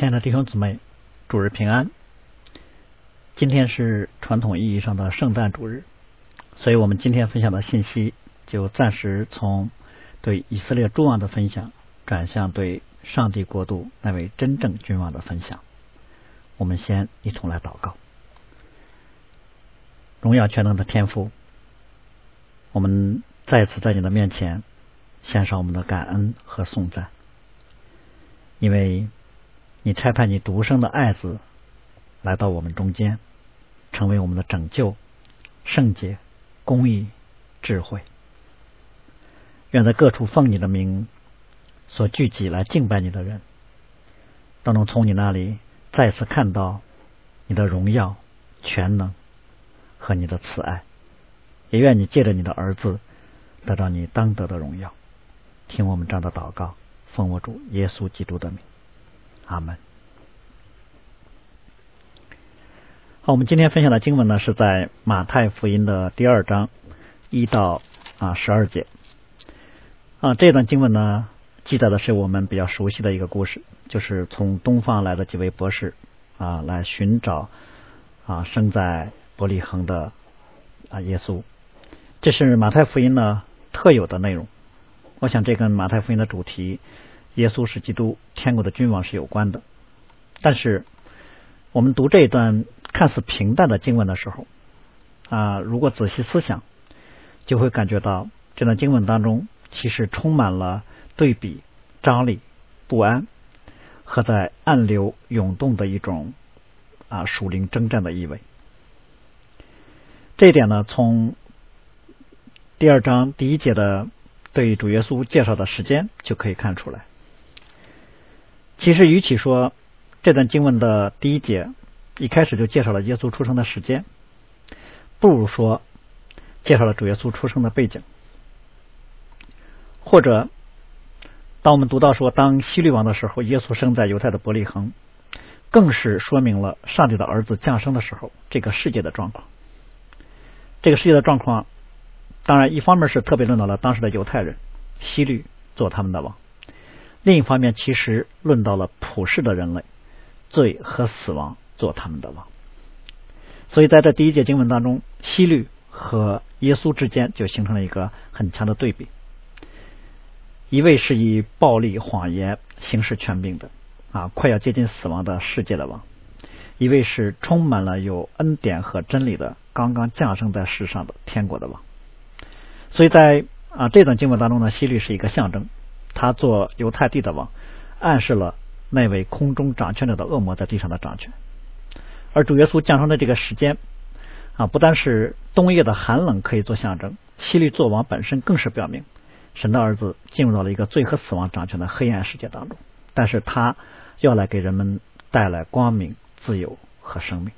亲爱的弟兄姊妹，主日平安。今天是传统意义上的圣诞主日，所以我们今天分享的信息就暂时从对以色列诸王的分享，转向对上帝国度那位真正君王的分享。我们先一同来祷告。荣耀全能的天父，我们再次在你的面前献上我们的感恩和颂赞，因为你差派你独生的爱子来到我们中间，成为我们的拯救、圣洁、公义、智慧。愿在各处奉你的名所聚集来敬拜你的人，都能从你那里再次看到你的荣耀、全能。和你的慈爱，也愿你借着你的儿子得到你当得的荣耀。听我们这样的祷告，奉我主耶稣基督的名，阿门。好，我们今天分享的经文呢，是在马太福音的第二章一到啊十二节啊。这段经文呢，记载的是我们比较熟悉的一个故事，就是从东方来的几位博士啊，来寻找啊生在。伯利恒的啊，耶稣，这是马太福音呢特有的内容。我想这跟马太福音的主题“耶稣是基督，天国的君王”是有关的。但是我们读这一段看似平淡的经文的时候啊，如果仔细思想，就会感觉到这段经文当中其实充满了对比、张力、不安和在暗流涌动的一种啊属灵征战的意味。这一点呢，从第二章第一节的对主耶稣介绍的时间就可以看出来。其实，与其说这段经文的第一节一开始就介绍了耶稣出生的时间，不如说介绍了主耶稣出生的背景。或者，当我们读到说当希律王的时候，耶稣生在犹太的伯利恒，更是说明了上帝的儿子降生的时候这个世界的状况。这个世界的状况，当然一方面是特别论到了当时的犹太人，希律做他们的王；另一方面，其实论到了普世的人类，罪和死亡做他们的王。所以在这第一节经文当中，希律和耶稣之间就形成了一个很强的对比：一位是以暴力、谎言行使权柄的啊，快要接近死亡的世界的王；一位是充满了有恩典和真理的。刚刚降生在世上的天国的王，所以在啊这段经文当中呢，希律是一个象征，他做犹太地的王，暗示了那位空中掌权者的恶魔在地上的掌权。而主耶稣降生的这个时间啊，不单是冬夜的寒冷可以做象征，希律做王本身更是表明神的儿子进入到了一个罪和死亡掌权的黑暗世界当中，但是他要来给人们带来光明、自由和生命。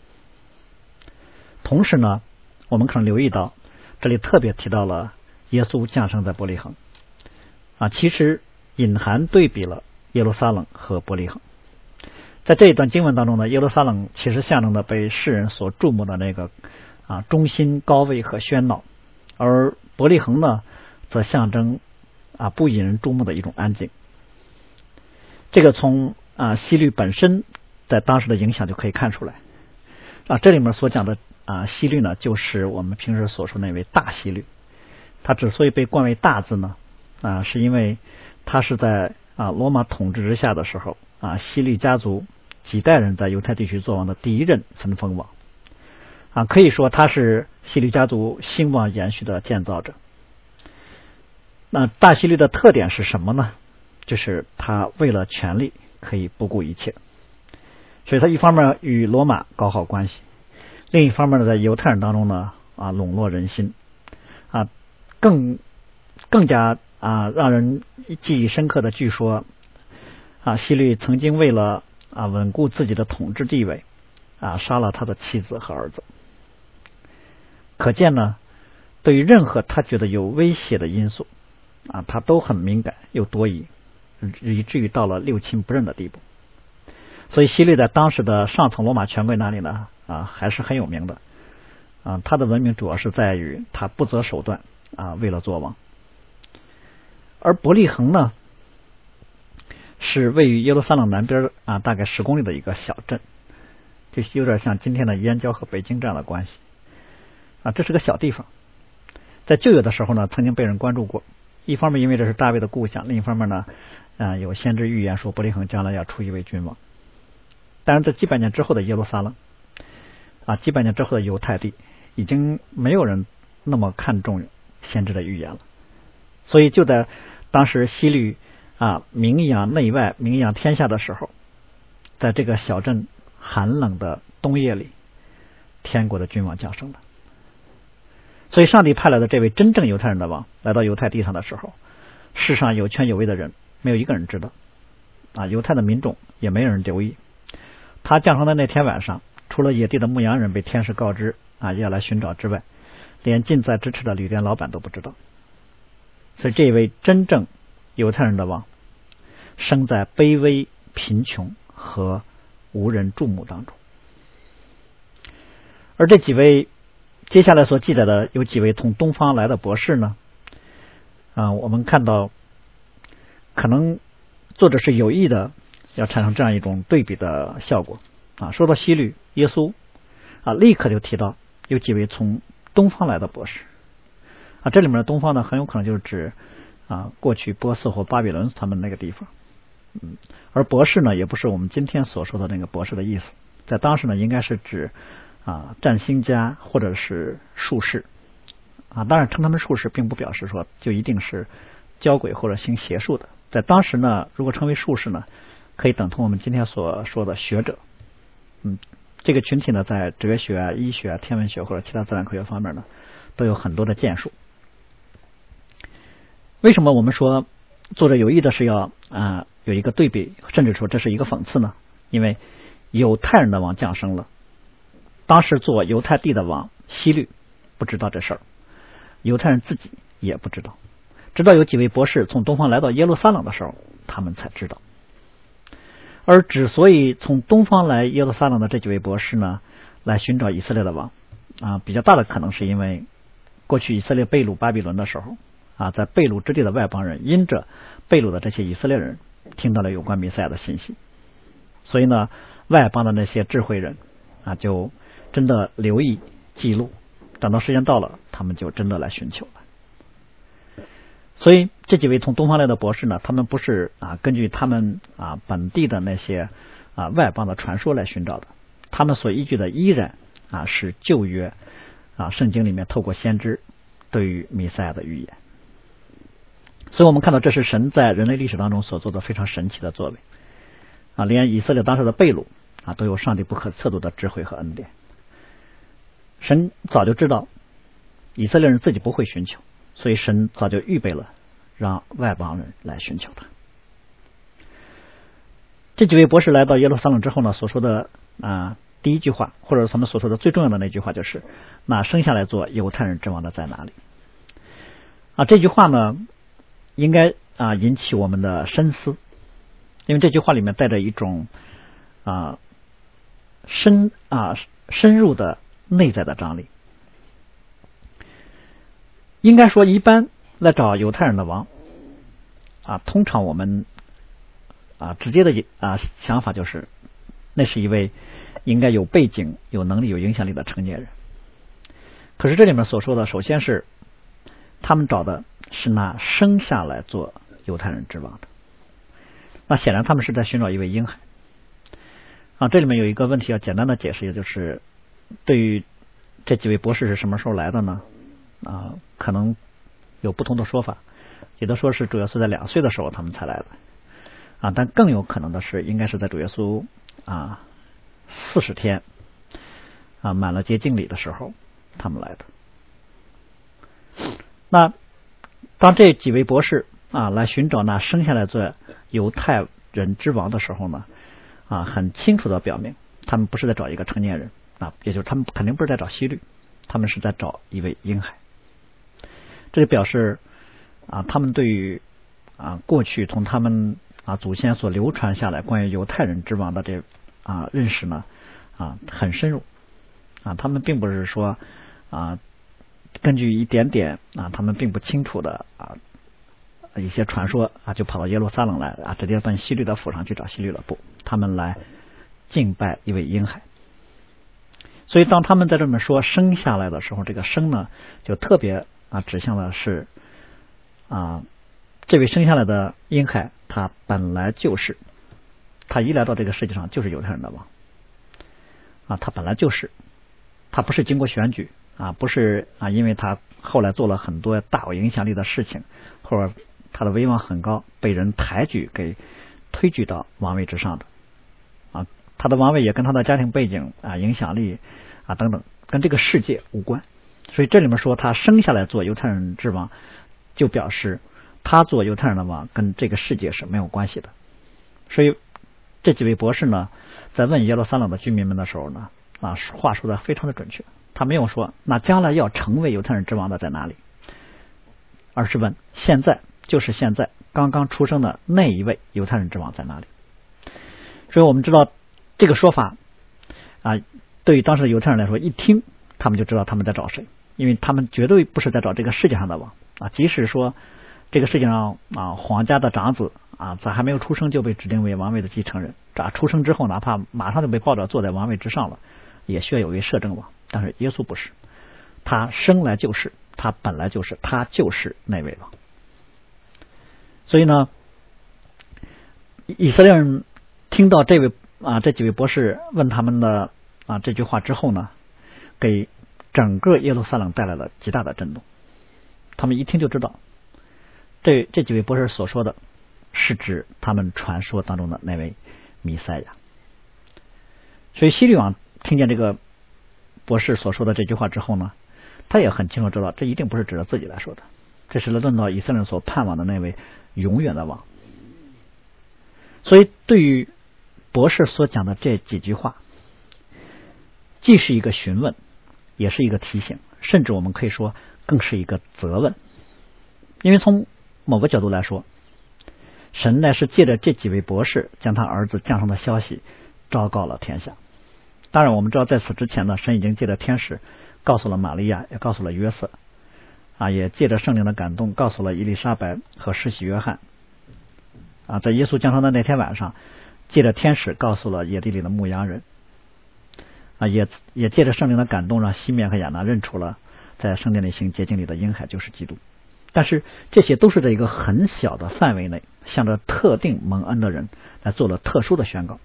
同时呢，我们可能留意到，这里特别提到了耶稣降生在伯利恒啊，其实隐含对比了耶路撒冷和伯利恒。在这一段经文当中呢，耶路撒冷其实象征的被世人所注目的那个啊中心高位和喧闹，而伯利恒呢，则象征啊不引人注目的一种安静。这个从啊西律本身在当时的影响就可以看出来啊，这里面所讲的。啊，西律呢，就是我们平时所说那位大西律。他之所以被冠为大字呢，啊，是因为他是在啊罗马统治之下的时候，啊西律家族几代人在犹太地区做王的第一任分封王。啊，可以说他是西律家族兴旺延续的建造者。那大西律的特点是什么呢？就是他为了权力可以不顾一切，所以他一方面与罗马搞好关系。另一方面呢，在犹太人当中呢，啊，笼络人心，啊，更更加啊，让人记忆深刻的，据说啊，希律曾经为了啊稳固自己的统治地位，啊，杀了他的妻子和儿子。可见呢，对于任何他觉得有威胁的因素，啊，他都很敏感又多疑，以至于到了六亲不认的地步。所以，希律在当时的上层罗马权贵那里呢。啊，还是很有名的啊！他的文明主要是在于他不择手段啊，为了做王。而伯利恒呢，是位于耶路撒冷南边啊，大概十公里的一个小镇，就有点像今天的燕郊和北京这样的关系啊。这是个小地方，在旧约的时候呢，曾经被人关注过。一方面因为这是大卫的故乡，另一方面呢，啊有先知预言说伯利恒将来要出一位君王。但是在几百年之后的耶路撒冷，啊几百年之后的犹太地，已经没有人那么看重先知的预言了。所以就在当时西律啊名扬内外、名扬天下的时候，在这个小镇寒冷的冬夜里，天国的君王降生了。所以，上帝派来的这位真正犹太人的王来到犹太地上的时候，世上有权有位的人没有一个人知道，啊，犹太的民众也没有人留意。他降生的那天晚上，除了野地的牧羊人被天使告知啊要来寻找之外，连近在咫尺的旅店老板都不知道。所以，这位真正犹太人的王，生在卑微、贫穷和无人注目当中，而这几位。接下来所记载的有几位从东方来的博士呢？啊，我们看到，可能作者是有意的要产生这样一种对比的效果啊。说到西律耶稣啊，立刻就提到有几位从东方来的博士啊。这里面的东方呢，很有可能就是指啊过去波斯或巴比伦他们那个地方。嗯，而博士呢，也不是我们今天所说的那个博士的意思，在当时呢，应该是指。啊，占星家或者是术士啊，当然称他们术士，并不表示说就一定是教鬼或者行邪术的。在当时呢，如果称为术士呢，可以等同我们今天所说的学者。嗯，这个群体呢，在哲学、医学、天文学或者其他自然科学方面呢，都有很多的建树。为什么我们说作者有意的是要啊有一个对比，甚至说这是一个讽刺呢？因为犹太人的王降生了。当时做犹太地的王希律不知道这事儿，犹太人自己也不知道，直到有几位博士从东方来到耶路撒冷的时候，他们才知道。而之所以从东方来耶路撒冷的这几位博士呢，来寻找以色列的王啊，比较大的可能是因为过去以色列被掳巴比伦的时候啊，在贝鲁之地的外邦人因着贝鲁的这些以色列人听到了有关弥赛亚的信息，所以呢，外邦的那些智慧人啊就。真的留意记录，等到时间到了，他们就真的来寻求了。所以这几位从东方来的博士呢，他们不是啊根据他们啊本地的那些啊外邦的传说来寻找的，他们所依据的依然啊是旧约啊圣经里面透过先知对于弥赛亚的预言。所以我们看到这是神在人类历史当中所做的非常神奇的作为啊，连以色列当时的贝鲁啊都有上帝不可测度的智慧和恩典。神早就知道以色列人自己不会寻求，所以神早就预备了让外邦人来寻求他。这几位博士来到耶路撒冷之后呢，所说的啊第一句话，或者他们所说的最重要的那句话，就是“那生下来做犹太人之王的在哪里？”啊，这句话呢，应该啊引起我们的深思，因为这句话里面带着一种啊深啊深入的。内在的张力，应该说，一般来找犹太人的王啊，通常我们啊直接的啊想法就是，那是一位应该有背景、有能力、有影响力的成年人。可是这里面所说的，首先是他们找的是那生下来做犹太人之王的，那显然他们是在寻找一位婴孩啊。这里面有一个问题要简单的解释，也就是。对于这几位博士是什么时候来的呢？啊，可能有不同的说法。有的说是主耶稣在两岁的时候他们才来的啊，但更有可能的是，应该是在主耶稣啊四十天啊满了洁净礼的时候他们来的。那当这几位博士啊来寻找那生下来做犹太人之王的时候呢，啊，很清楚的表明，他们不是在找一个成年人。啊，也就是他们肯定不是在找希律，他们是在找一位婴孩。这就表示啊，他们对于啊过去从他们啊祖先所流传下来关于犹太人之王的这啊认识呢啊很深入啊，他们并不是说啊根据一点点啊他们并不清楚的啊一些传说啊，就跑到耶路撒冷来啊，直接奔希律的府上去找希律了。不，他们来敬拜一位婴孩。所以当他们在这么说生下来的时候，这个生呢，就特别啊指向的是啊这位生下来的婴孩，他本来就是他一来到这个世界上就是犹太人的王啊，他本来就是，他不是经过选举啊，不是啊，因为他后来做了很多大有影响力的事情，或者他的威望很高，被人抬举给推举到王位之上的。啊他的王位也跟他的家庭背景啊、影响力啊等等，跟这个世界无关。所以这里面说他生下来做犹太人之王，就表示他做犹太人的王跟这个世界是没有关系的。所以这几位博士呢，在问耶路撒冷的居民们的时候呢，啊，话说的非常的准确。他没有说那将来要成为犹太人之王的在哪里，而是问现在就是现在刚刚出生的那一位犹太人之王在哪里。所以我们知道。这个说法啊，对于当时的犹太人来说，一听他们就知道他们在找谁，因为他们绝对不是在找这个世界上的王啊。即使说这个世界上啊，皇家的长子啊，在还没有出生就被指定为王位的继承人，啊，出生之后哪怕马上就被抱着坐在王位之上了，也需要有一位摄政王。但是耶稣不是，他生来就是，他本来就是，他就是那位王。所以呢，以色列人听到这位。啊，这几位博士问他们的啊这句话之后呢，给整个耶路撒冷带来了极大的震动。他们一听就知道，这这几位博士所说的是指他们传说当中的那位弥赛亚。所以希律王听见这个博士所说的这句话之后呢，他也很清楚知道，这一定不是指着自己来说的，这是论到以色列人所盼望的那位永远的王。所以对于博士所讲的这几句话，既是一个询问，也是一个提醒，甚至我们可以说，更是一个责问。因为从某个角度来说，神乃是借着这几位博士，将他儿子降生的消息昭告了天下。当然，我们知道在此之前呢，神已经借着天使告诉了玛利亚，也告诉了约瑟，啊，也借着圣灵的感动，告诉了伊丽莎白和施洗约翰。啊，在耶稣降生的那天晚上。借着天使告诉了野地里的牧羊人，啊，也也借着圣灵的感动，让西面和亚拿认出了在圣殿里行洁净里的婴孩就是基督。但是这些都是在一个很小的范围内，向着特定蒙恩的人来做了特殊的宣告。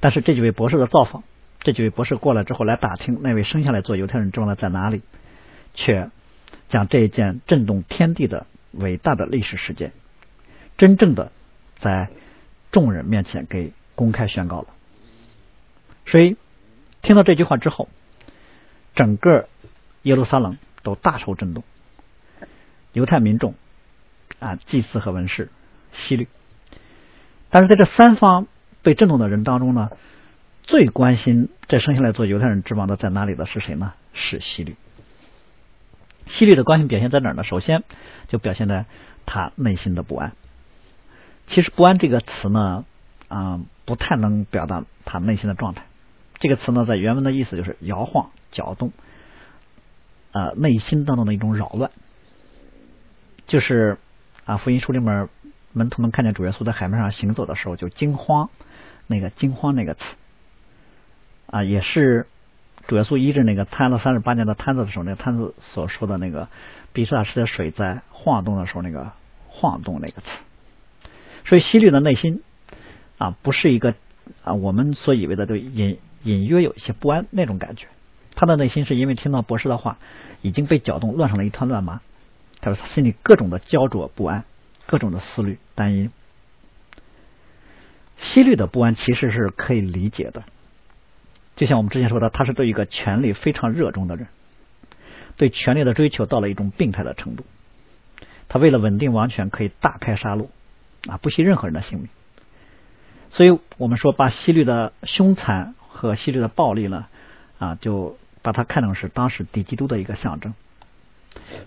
但是这几位博士的造访，这几位博士过来之后来打听那位生下来做犹太人之王的在哪里，却将这一件震动天地的伟大的历史事件，真正的在。众人面前给公开宣告了，所以听到这句话之后，整个耶路撒冷都大受震动。犹太民众啊，祭司和文士，希律。但是在这三方被震动的人当中呢，最关心这生下来做犹太人之王的在哪里的是谁呢？是希律。希律的关心表现在哪儿呢？首先就表现在他内心的不安。其实“不安”这个词呢，啊，不太能表达他内心的状态。这个词呢，在原文的意思就是摇晃、搅动，啊，内心当中的一种扰乱。就是啊，福音书里面门徒们看见主耶稣在海面上行走的时候，就惊慌，那个惊慌那个词，啊，也是主耶稣医治那个瘫了三十八年的瘫子的时候，那个瘫子所说的那个比萨池的水在晃动的时候，那个晃动那个词。所以希律的内心啊，不是一个啊我们所以为的，就隐隐约有一些不安那种感觉。他的内心是因为听到博士的话，已经被搅动，乱成了一团乱麻。他说他心里各种的焦灼不安，各种的思虑担忧。希律的不安其实是可以理解的，就像我们之前说的，他是对一个权力非常热衷的人，对权力的追求到了一种病态的程度。他为了稳定王权，可以大开杀戮。啊，不惜任何人的性命，所以我们说把希律的凶残和希律的暴力呢，啊，就把它看成是当时敌基督的一个象征，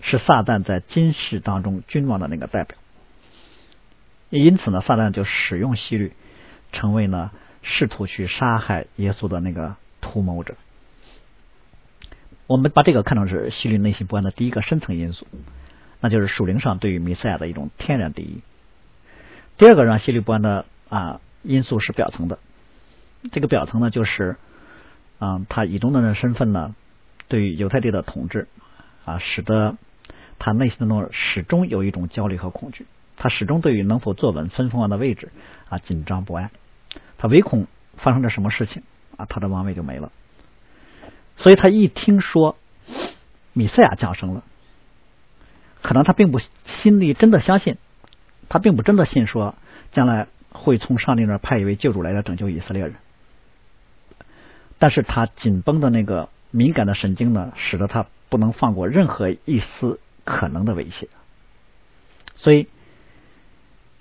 是撒旦在今世当中君王的那个代表。因此呢，撒旦就使用希律，成为呢试图去杀害耶稣的那个图谋者。我们把这个看成是希律内心不安的第一个深层因素。那就是属灵上对于弥赛亚的一种天然敌意。第二个让希律不安的啊因素是表层的，这个表层呢就是啊他以东的人身份呢对于犹太地的统治啊使得他内心当中始终有一种焦虑和恐惧，他始终对于能否坐稳分封王的位置啊紧张不安，他唯恐发生点什么事情啊他的王位就没了，所以他一听说米赛亚降生了。可能他并不心里真的相信，他并不真的信说将来会从上帝那派一位救主来来拯救以色列人，但是他紧绷的那个敏感的神经呢，使得他不能放过任何一丝可能的威胁，所以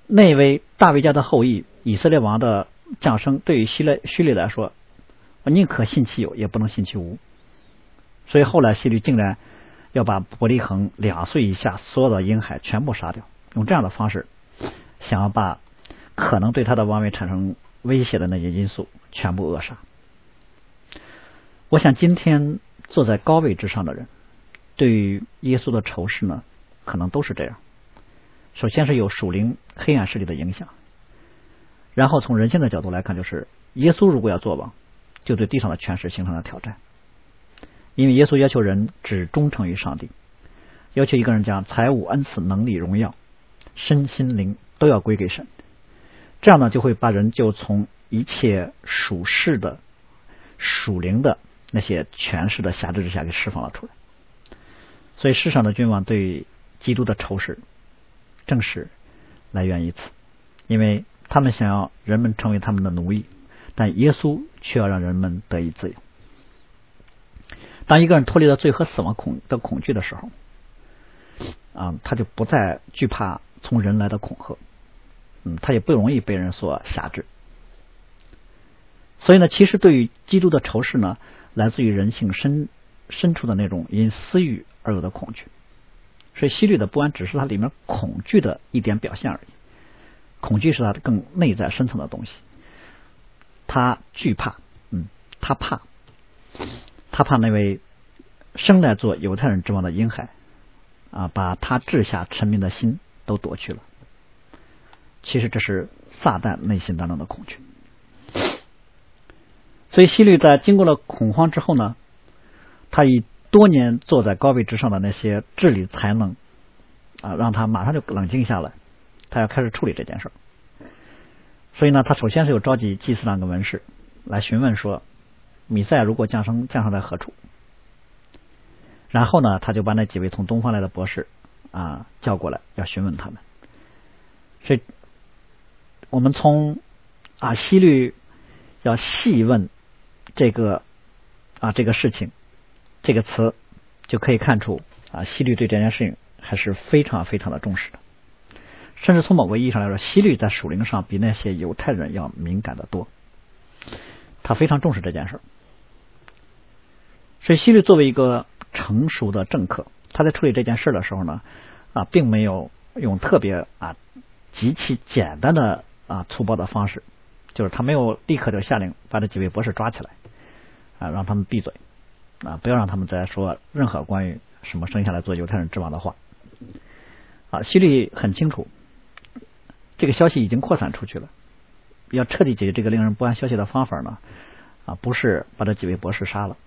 那位大卫家的后裔以色列王的降生，对于希勒希律来说，我宁可信其有，也不能信其无，所以后来希律竟然。要把伯利恒两岁以下所有的婴孩全部杀掉，用这样的方式，想要把可能对他的王位产生威胁的那些因素全部扼杀。我想今天坐在高位之上的人，对于耶稣的仇视呢，可能都是这样。首先是有属灵黑暗势力的影响，然后从人性的角度来看，就是耶稣如果要做王，就对地上的权势形成了挑战。因为耶稣要求人只忠诚于上帝，要求一个人将财物、恩赐、能力、荣耀、身心灵都要归给神，这样呢，就会把人就从一切属世的、属灵的那些权势的辖制之下给释放了出来。所以世上的君王对基督的仇视，正是来源于此，因为他们想要人们成为他们的奴役，但耶稣却要让人们得以自由。当一个人脱离了罪和死亡恐的恐惧的时候，啊，他就不再惧怕从人来的恐吓，嗯，他也不容易被人所辖制。所以呢，其实对于基督的仇视呢，来自于人性深深处的那种因私欲而有的恐惧。所以，希律的不安只是他里面恐惧的一点表现而已。恐惧是他的更内在深层的东西。他惧怕，嗯，他怕。他怕那位生来做犹太人之王的婴孩啊，把他治下臣民的心都夺去了。其实这是撒旦内心当中的恐惧。所以希律在经过了恐慌之后呢，他以多年坐在高位之上的那些治理才能啊，让他马上就冷静下来，他要开始处理这件事。所以呢，他首先是有召集祭司长跟文士来询问说。米赛如果降生，降生在何处？然后呢，他就把那几位从东方来的博士啊叫过来，要询问他们。所以，我们从啊西律要细问这个啊这个事情这个词，就可以看出啊西律对这件事情还是非常非常的重视的。甚至从某个意义上来说，西律在属灵上比那些犹太人要敏感的多。他非常重视这件事儿。所以，希律作为一个成熟的政客，他在处理这件事的时候呢，啊，并没有用特别啊极其简单的啊粗暴的方式，就是他没有立刻就下令把这几位博士抓起来啊，让他们闭嘴啊，不要让他们再说任何关于什么生下来做犹太人之王的话啊。希律很清楚，这个消息已经扩散出去了，要彻底解决这个令人不安消息的方法呢，啊，不是把这几位博士杀了。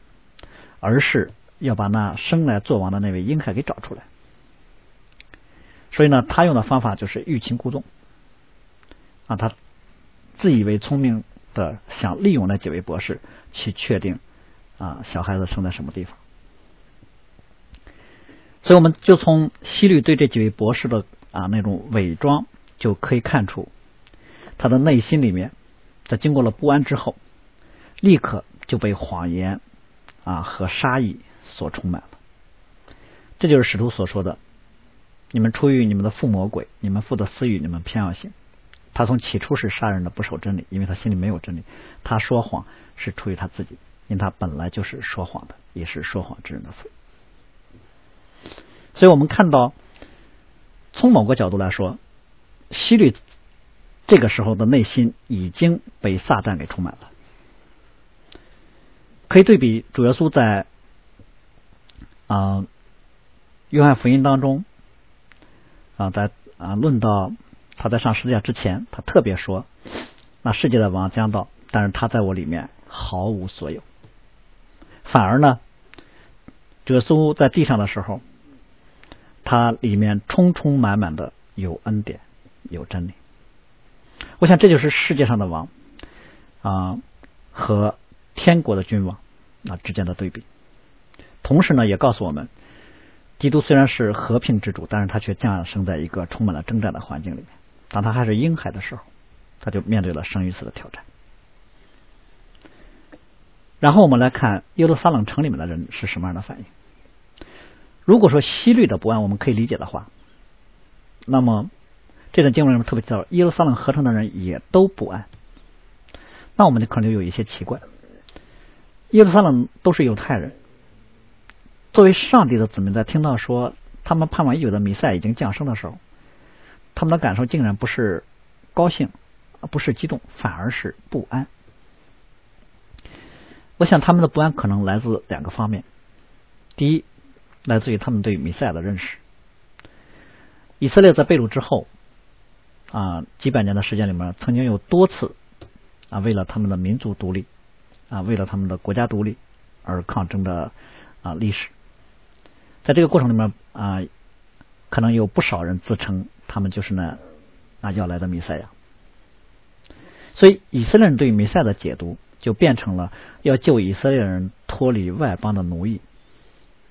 而是要把那生来做王的那位婴孩给找出来，所以呢，他用的方法就是欲擒故纵，啊，他自以为聪明的想利用那几位博士去确定啊小孩子生在什么地方，所以我们就从西律对这几位博士的啊那种伪装就可以看出，他的内心里面在经过了不安之后，立刻就被谎言。啊，和杀意所充满了，这就是使徒所说的：“你们出于你们的父魔鬼，你们父的私欲，你们偏要行。他从起初是杀人的，不守真理，因为他心里没有真理。他说谎是出于他自己，因为他本来就是说谎的，也是说谎之人的父。所以我们看到，从某个角度来说，希律这个时候的内心已经被撒旦给充满了。可以对比主耶稣在啊约翰福音当中啊，在啊论到他在上十字架之前，他特别说，那世界的王将到，但是他在我里面毫无所有。反而呢，耶稣在地上的时候，他里面充充满满的有恩典，有真理。我想这就是世界上的王啊和天国的君王啊之间的对比。同时呢，也告诉我们，基督虽然是和平之主，但是他却降生在一个充满了征战的环境里面。当他还是婴孩的时候，他就面对了生与死的挑战。然后我们来看耶路撒冷城里面的人是什么样的反应。如果说西律的不安我们可以理解的话，那么这段经文里面特别提到耶路撒冷合成的人也都不安，那我们就可能就有一些奇怪。耶路撒冷都是犹太人。作为上帝的子民，在听到说他们盼望已久的弥赛已经降生的时候，他们的感受竟然不是高兴，不是激动，反而是不安。我想他们的不安可能来自两个方面：第一，来自于他们对弥赛亚的认识。以色列在被掳之后啊，几百年的时间里面，曾经有多次啊，为了他们的民族独立啊，为了他们的国家独立而抗争的啊历史。在这个过程里面啊，可能有不少人自称他们就是那那要来的弥赛亚，所以以色列人对弥赛的解读就变成了要救以色列人脱离外邦的奴役，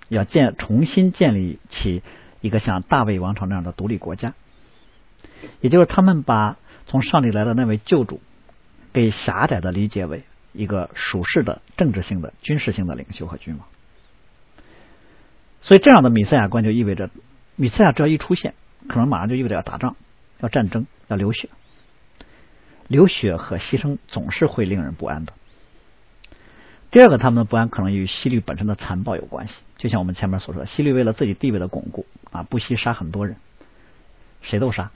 要建重新建立起一个像大卫王朝那样的独立国家，也就是他们把从上帝来的那位救主给狭窄的理解为一个属世的政治性的军事性的领袖和君王。所以，这样的米赛亚观就意味着，米赛亚只要一出现，可能马上就意味着要打仗、要战争、要流血。流血和牺牲总是会令人不安的。第二个，他们的不安可能与西律本身的残暴有关系。就像我们前面所说的，西律为了自己地位的巩固啊，不惜杀很多人，谁都杀。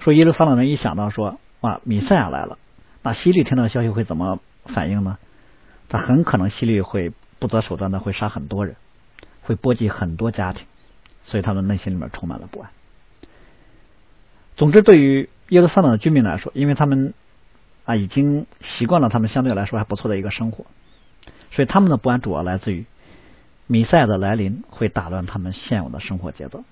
说耶路撒冷人一想到说哇，米赛亚来了，那西律听到消息会怎么反应呢？他很可能西律会不择手段的会杀很多人。会波及很多家庭，所以他们内心里面充满了不安。总之，对于耶路撒冷的居民来说，因为他们啊已经习惯了他们相对来说还不错的一个生活，所以他们的不安主要来自于米赛的来临会打乱他们现有的生活节奏。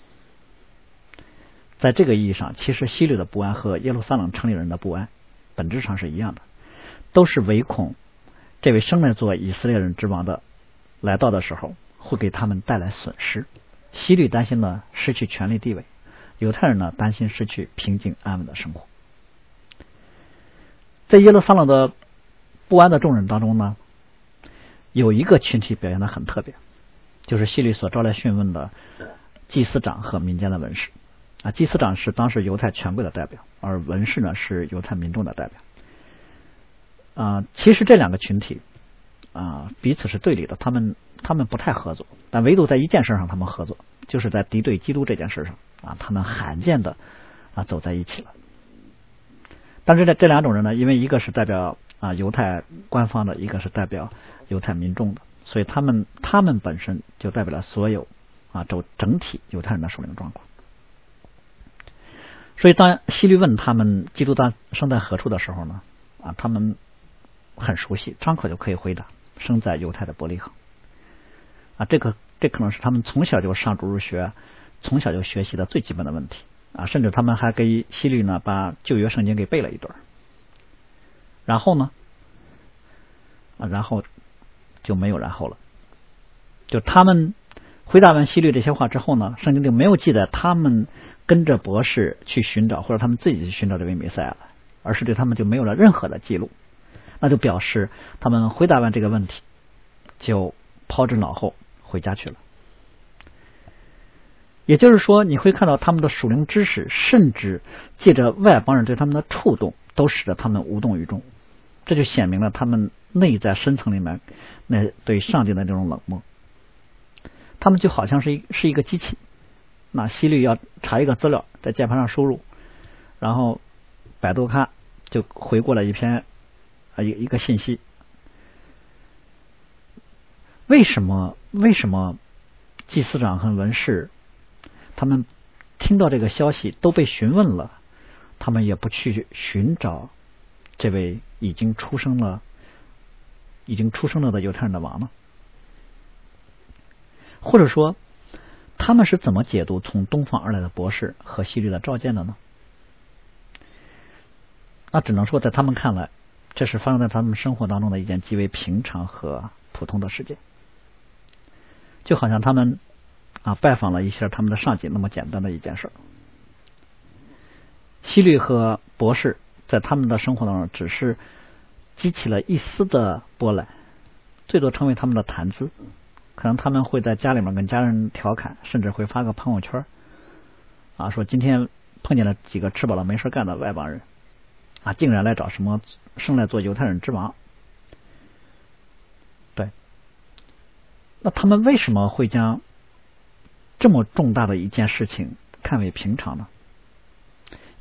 在这个意义上，其实西律的不安和耶路撒冷城里人的不安本质上是一样的，都是唯恐这位生来做以色列人之王的来到的时候。会给他们带来损失。西律担心呢失去权力地位，犹太人呢担心失去平静安稳的生活。在耶路撒冷的不安的众人当中呢，有一个群体表现的很特别，就是西律所招来讯问的祭司长和民间的文士。啊，祭司长是当时犹太权贵的代表，而文士呢是犹太民众的代表。啊，其实这两个群体啊彼此是对立的，他们。他们不太合作，但唯独在一件事上他们合作，就是在敌对基督这件事上啊，他们罕见的啊走在一起了。但是这这两种人呢，因为一个是代表啊犹太官方的，一个是代表犹太民众的，所以他们他们本身就代表了所有啊整整体犹太人的属灵状况。所以当希律问他们基督诞生在何处的时候呢，啊他们很熟悉，张口就可以回答，生在犹太的伯利恒。啊，这个这可能是他们从小就上主日学，从小就学习的最基本的问题。啊，甚至他们还给希律呢把旧约圣经给背了一段，然后呢，啊，然后就没有然后了，就他们回答完希律这些话之后呢，圣经就没有记载他们跟着博士去寻找，或者他们自己去寻找这位弥赛亚，而是对他们就没有了任何的记录，那就表示他们回答完这个问题就抛之脑后。回家去了，也就是说，你会看到他们的属灵知识，甚至借着外邦人对他们的触动，都使得他们无动于衷。这就显明了他们内在深层里面那对上帝的这种冷漠。他们就好像是一是一个机器，那西律要查一个资料，在键盘上输入，然后百度看就回过来一篇啊一一个信息。为什么？为什么祭司长和文士他们听到这个消息都被询问了，他们也不去寻找这位已经出生了、已经出生了的犹太人的王呢？或者说，他们是怎么解读从东方而来的博士和西律的召见的呢？那只能说，在他们看来，这是发生在他们生活当中的一件极为平常和普通的事件，就好像他们啊拜访了一下他们的上级那么简单的一件事。西律和博士在他们的生活当中只是激起了一丝的波澜，最多成为他们的谈资。可能他们会在家里面跟家人调侃，甚至会发个朋友圈啊，说今天碰见了几个吃饱了没事干的外邦人。啊，竟然来找什么生来做犹太人之王？对，那他们为什么会将这么重大的一件事情看为平常呢？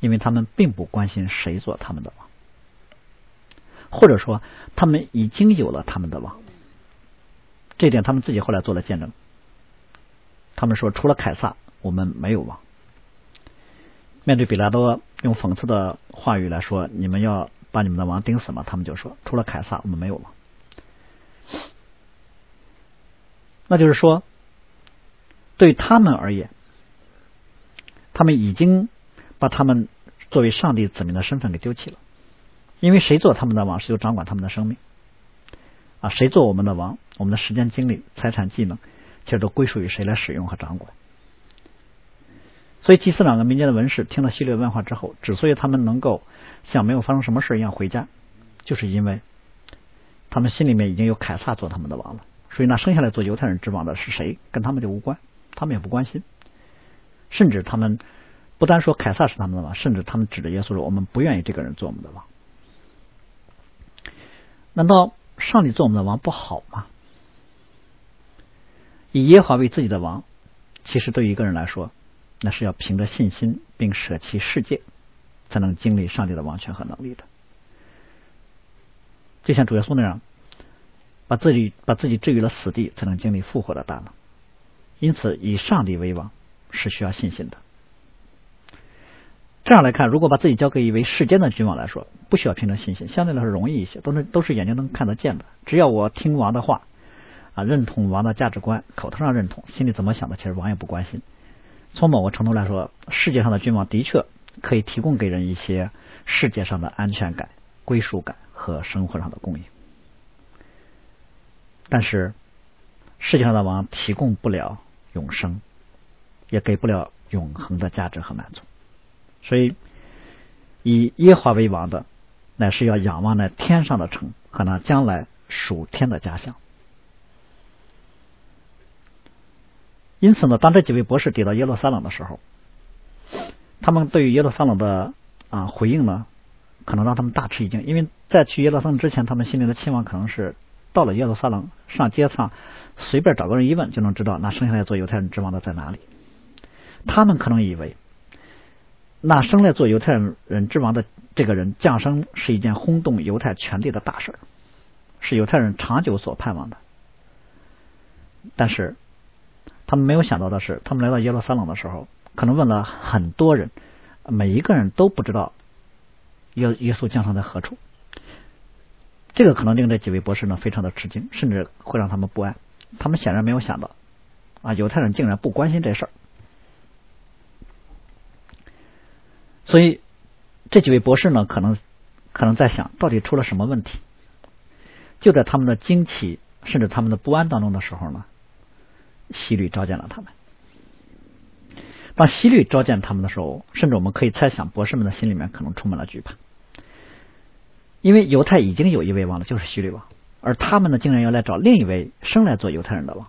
因为他们并不关心谁做他们的王，或者说他们已经有了他们的王。这点他们自己后来做了见证。他们说，除了凯撒，我们没有王。面对比拉多用讽刺的话语来说：“你们要把你们的王钉死吗？”他们就说：“除了凯撒，我们没有王。”那就是说，对他们而言，他们已经把他们作为上帝子民的身份给丢弃了。因为谁做他们的王，谁就掌管他们的生命啊！谁做我们的王，我们的时间、精力、财产、技能，其实都归属于谁来使用和掌管。所以，祭司长跟民间的文士听了希律问话之后，之所以他们能够像没有发生什么事一样回家，就是因为他们心里面已经有凯撒做他们的王了。所以，那生下来做犹太人之王的是谁，跟他们就无关，他们也不关心。甚至他们不单说凯撒是他们的王，甚至他们指着耶稣说：“我们不愿意这个人做我们的王。”难道上帝做我们的王不好吗？以耶和华为自己的王，其实对于一个人来说，那是要凭着信心，并舍弃世界，才能经历上帝的王权和能力的。就像主耶稣那样，把自己把自己置于了死地，才能经历复活的大能。因此，以上帝为王是需要信心的。这样来看，如果把自己交给一位世间的君王来说，不需要凭着信心，相对来说容易一些，都是都是眼睛能看得见的。只要我听王的话，啊，认同王的价值观，口头上认同，心里怎么想的，其实王也不关心。从某个程度来说，世界上的君王的确可以提供给人一些世界上的安全感、归属感和生活上的供应，但是世界上的王提供不了永生，也给不了永恒的价值和满足。所以，以耶华为王的，乃是要仰望那天上的城和那将来属天的家乡。因此呢，当这几位博士抵达耶路撒冷的时候，他们对于耶路撒冷的啊回应呢，可能让他们大吃一惊。因为在去耶路撒冷之前，他们心里的期望可能是到了耶路撒冷上街上随便找个人一问就能知道那生下来做犹太人之王的在哪里。他们可能以为那生来做犹太人之王的这个人降生是一件轰动犹太全地的大事是犹太人长久所盼望的。但是。他们没有想到的是，他们来到耶路撒冷的时候，可能问了很多人，每一个人都不知道耶耶稣降生在何处。这个可能令这几位博士呢非常的吃惊，甚至会让他们不安。他们显然没有想到，啊，犹太人竟然不关心这事儿。所以这几位博士呢，可能可能在想到底出了什么问题。就在他们的惊奇甚至他们的不安当中的时候呢。希律召见了他们。当希律召见他们的时候，甚至我们可以猜想，博士们的心里面可能充满了惧怕，因为犹太已经有一位王了，就是希律王，而他们呢，竟然要来找另一位生来做犹太人的王，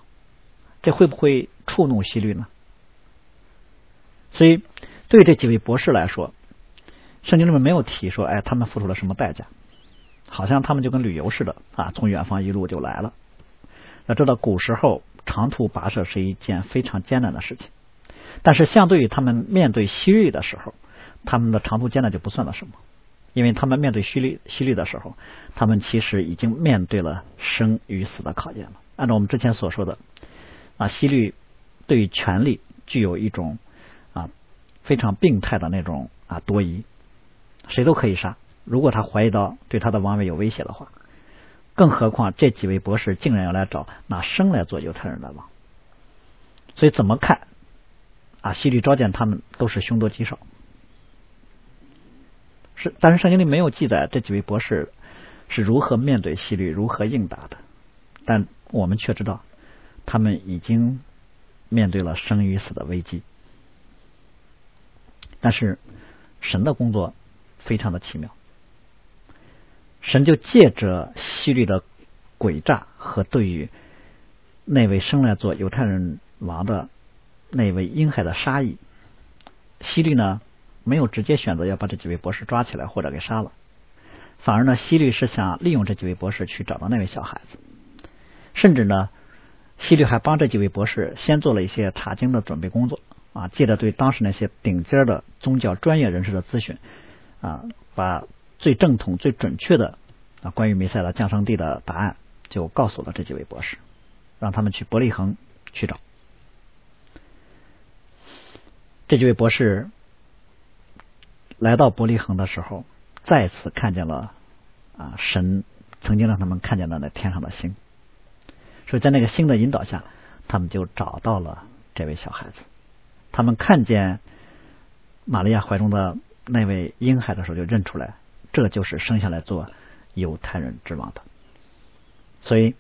这会不会触怒希律呢？所以，对这几位博士来说，圣经里面没有提说，哎，他们付出了什么代价，好像他们就跟旅游似的啊，从远方一路就来了。要知道，古时候。长途跋涉是一件非常艰难的事情，但是相对于他们面对西律的时候，他们的长途艰难就不算了什么，因为他们面对西律西律的时候，他们其实已经面对了生与死的考验了。按照我们之前所说的，啊，西律对于权力具有一种啊非常病态的那种啊多疑，谁都可以杀。如果他怀疑到对他的王位有威胁的话，更何况这几位博士竟然要来找拿生来做犹太人的王，所以怎么看啊？希律召见他们都是凶多吉少。是，但是圣经里没有记载这几位博士是如何面对希律、如何应答的，但我们却知道他们已经面对了生与死的危机。但是神的工作非常的奇妙，神就借着希律的诡诈和对于那位生来做犹太人王的那位婴孩的杀意，希律呢？没有直接选择要把这几位博士抓起来或者给杀了，反而呢，希律是想利用这几位博士去找到那位小孩子，甚至呢，希律还帮这几位博士先做了一些查经的准备工作啊，借着对当时那些顶尖的宗教专业人士的咨询啊，把最正统、最准确的啊关于弥赛的降生地的答案就告诉了这几位博士，让他们去伯利恒去找这几位博士。来到伯利恒的时候，再次看见了啊神曾经让他们看见的那天上的星，所以在那个星的引导下，他们就找到了这位小孩子。他们看见玛利亚怀中的那位婴孩的时候，就认出来，这就是生下来做犹太人之王的。所以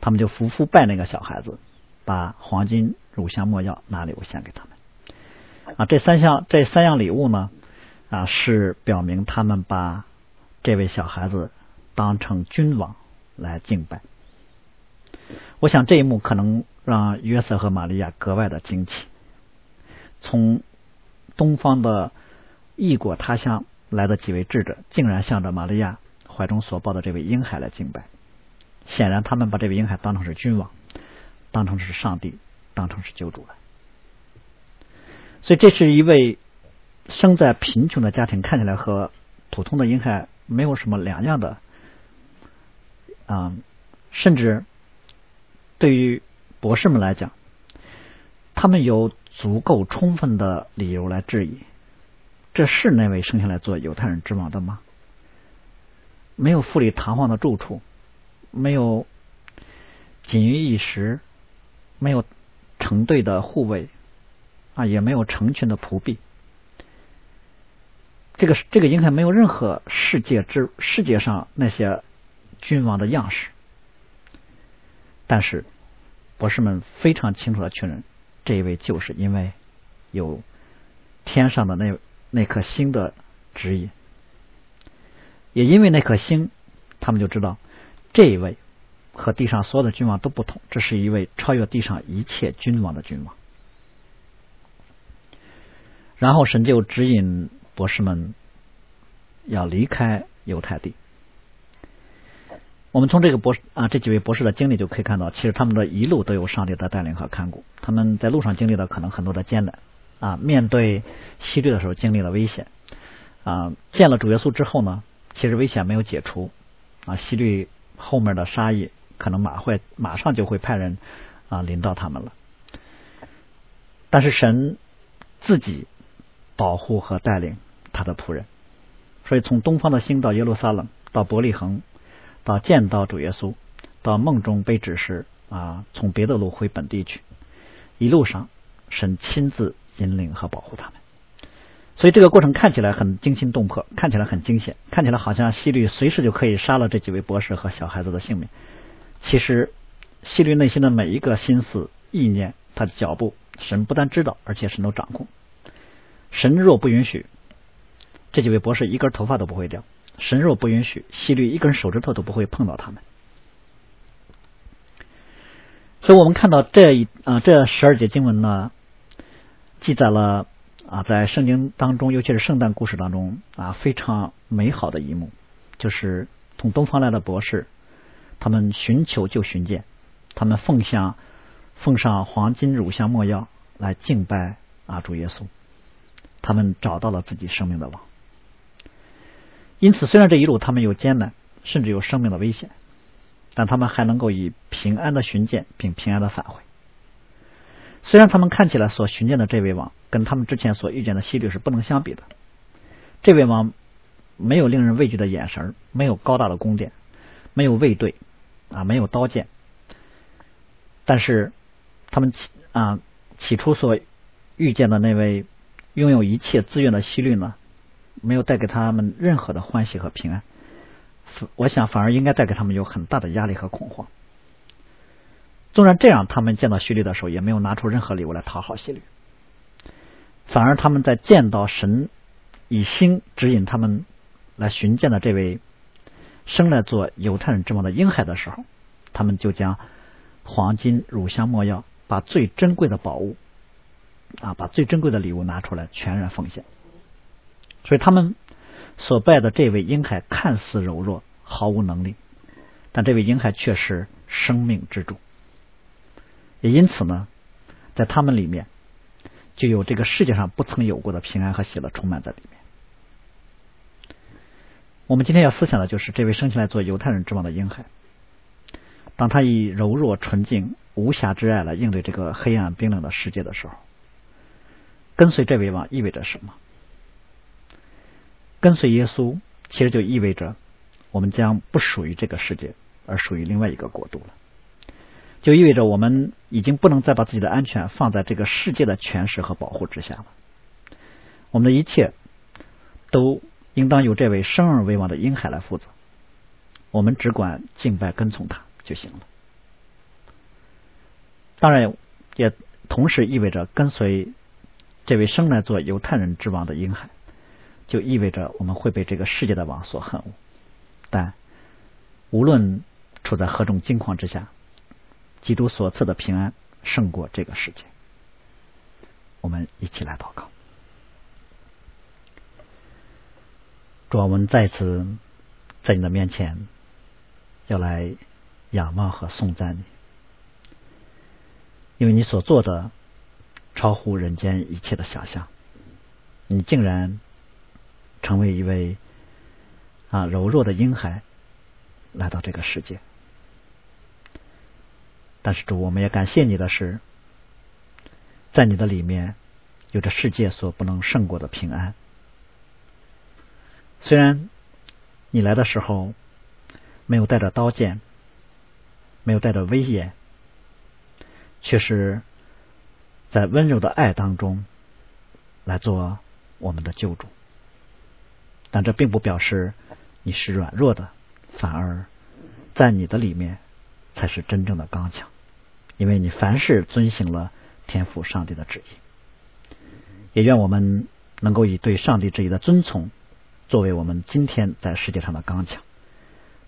他们就伏伏拜那个小孩子，把黄金、乳香、没药拿礼物献给他们。啊，这三项这三样礼物呢？啊，是表明他们把这位小孩子当成君王来敬拜。我想这一幕可能让约瑟和玛利亚格外的惊奇。从东方的异国他乡来的几位智者，竟然向着玛利亚怀中所抱的这位婴孩来敬拜。显然，他们把这位婴孩当成是君王，当成是上帝，当成是救主了。所以，这是一位。生在贫穷的家庭，看起来和普通的婴孩没有什么两样的啊，甚至对于博士们来讲，他们有足够充分的理由来质疑：这是那位生下来做犹太人之王的吗？没有富丽堂皇的住处，没有锦衣玉食，没有成对的护卫啊，也没有成群的仆婢。这个这个应该没有任何世界之世界上那些君王的样式，但是博士们非常清楚的确认，这一位就是因为有天上的那那颗星的指引，也因为那颗星，他们就知道这一位和地上所有的君王都不同，这是一位超越地上一切君王的君王。然后神就指引。博士们要离开犹太地。我们从这个博士啊这几位博士的经历就可以看到，其实他们的一路都有上帝的带领和看顾。他们在路上经历了可能很多的艰难啊，面对西律的时候经历了危险啊。见了主耶稣之后呢，其实危险没有解除啊。西律后面的杀意可能马会马上就会派人啊临到他们了。但是神自己保护和带领。他的仆人，所以从东方的星到耶路撒冷，到伯利恒，到见到主耶稣，到梦中被指示啊，从别的路回本地去，一路上神亲自引领和保护他们。所以这个过程看起来很惊心动魄，看起来很惊险，看起来好像希律随时就可以杀了这几位博士和小孩子的性命。其实希律内心的每一个心思意念，他的脚步，神不但知道，而且神都掌控。神若不允许。这几位博士一根头发都不会掉，神若不允许，希律一根手指头都不会碰到他们。所以，我们看到这一啊这十二节经文呢，记载了啊在圣经当中，尤其是圣诞故事当中啊非常美好的一幕，就是从东方来的博士，他们寻求就寻见，他们奉向奉上黄金、乳香、没药来敬拜啊主耶稣，他们找到了自己生命的王。因此，虽然这一路他们有艰难，甚至有生命的危险，但他们还能够以平安的寻见，并平安的返回。虽然他们看起来所寻见的这位王跟他们之前所遇见的希律是不能相比的。这位王没有令人畏惧的眼神，没有高大的宫殿，没有卫队啊，没有刀剑。但是他们起啊起初所遇见的那位拥有一切资源的希律呢，没有带给他们任何的欢喜和平安。我想反而应该带给他们有很大的压力和恐慌。纵然这样，他们见到希律的时候也没有拿出任何礼物来讨好希律，反而他们在见到神以星指引他们来寻见的这位生来做犹太人之王的婴孩的时候，他们就将黄金、乳香、没药，把最珍贵的宝物啊，把最珍贵的礼物拿出来，全然奉献。所以他们所拜的这位婴孩看似柔弱，毫无能力，但这位婴孩却是生命之主。也因此呢，在他们里面就有这个世界上不曾有过的平安和喜乐充满在里面。我们今天要思想的就是这位生下来做犹太人之王的婴孩，当他以柔弱、纯净、无瑕之爱来应对这个黑暗冰冷的世界的时候，跟随这位王意味着什么？跟随耶稣，其实就意味着我们将不属于这个世界，而属于另外一个国度了。就意味着我们已经不能再把自己的安全放在这个世界的权势和保护之下了。我们的一切都应当由这位生而为王的婴孩来负责，我们只管敬拜跟从他就行了。当然，也同时意味着跟随这位生来做犹太人之王的婴孩，就意味着我们会被这个世界的王所恨恶。但无论处在何种境况之下。基督所赐的平安胜过这个世界。我们一起来祷告。主，我们再次在你的面前要来仰望和颂赞你，因为你所做的超乎人间一切的想象。你竟然成为一位啊柔弱的婴孩来到这个世界。但是主，我们也感谢你的是，在你的里面有着世界所不能胜过的平安。虽然你来的时候没有带着刀剑，没有带着威严，却是在温柔的爱当中来做我们的救主。但这并不表示你是软弱的，反而在你的里面才是真正的刚强。因为你凡事遵行了天赋上帝的旨意，也愿我们能够以对上帝旨意的遵从，作为我们今天在世界上的刚强，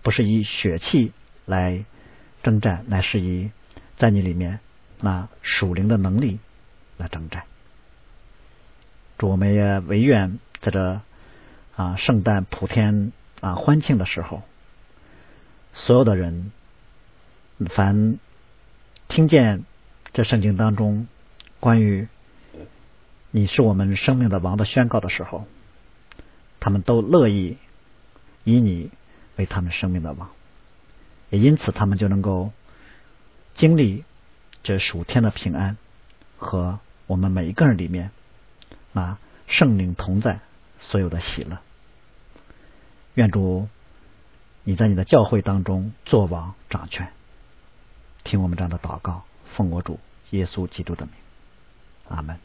不是以血气来征战，乃是以在你里面那属灵的能力来征战。祝我们也唯愿在这啊圣诞普天啊欢庆的时候，所有的人凡。听见这圣经当中关于你是我们生命的王的宣告的时候，他们都乐意以你为他们生命的王，也因此他们就能够经历这属天的平安和我们每一个人里面啊圣灵同在所有的喜乐。愿主你在你的教会当中做王掌权。听我们这样的祷告，奉我主耶稣基督的名，阿门。